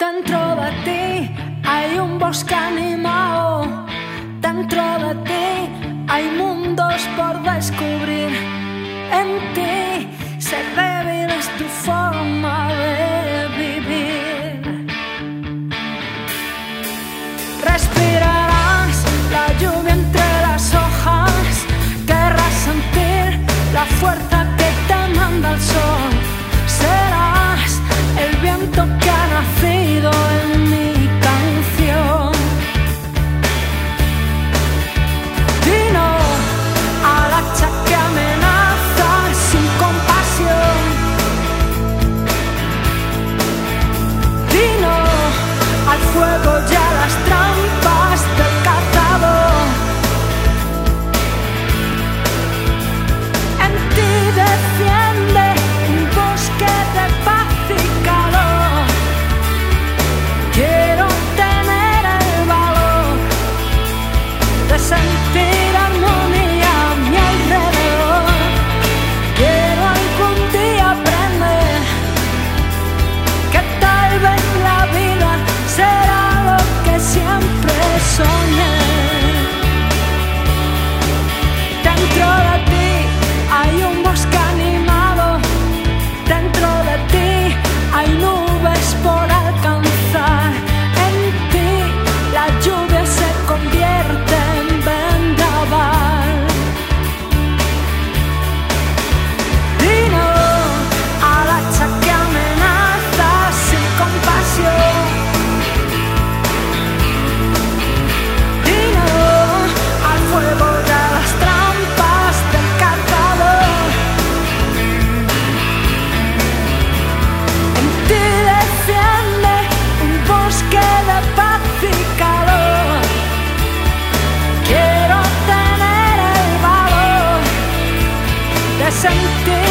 Dentro de ti hay un bosque animado. Dentro de ti hay mundos por descubrir. En ti se débil es tu forma de vivir. Respirarás la lluvia entre las hojas. Querrás sentir la fuerza que te manda el sol. Serás el viento song day.